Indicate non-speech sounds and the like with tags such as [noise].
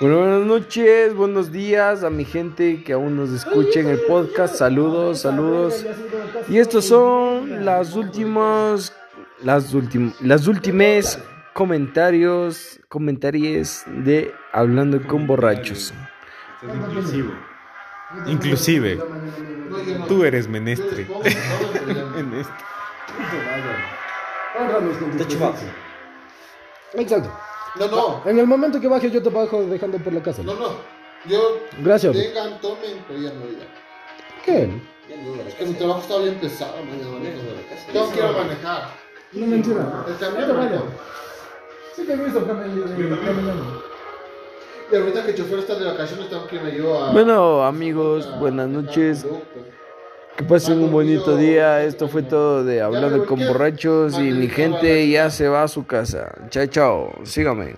Bueno, buenas noches, buenos días a mi gente que aún nos escucha en el podcast. Saludos, saludos. Y estos son las últimas, las últimas, las últimas comentarios, comentarios de Hablando con Borrachos. Inclusivo. Inclusive, tú eres menestre. en [laughs] esto. Exacto. No, no, En el momento que baje yo te bajo dejando por la casa. no, no. Yo. Gracias. Vengan, tomen, pero ya no, ya. ¿Qué? Es que mi trabajo está bien pesado, mañana. Tengo que ir a manejar. No mentira. El camión, Te vaya. no. Sí te he visto caminando. Y ahorita que el chofer está de vacaciones, tengo que irme yo a. Bueno, amigos, buenas noches. Que pasen un bonito día. Esto fue todo de Hablando con Borrachos y mi gente ya se va a su casa. Chao, chao. Sígame.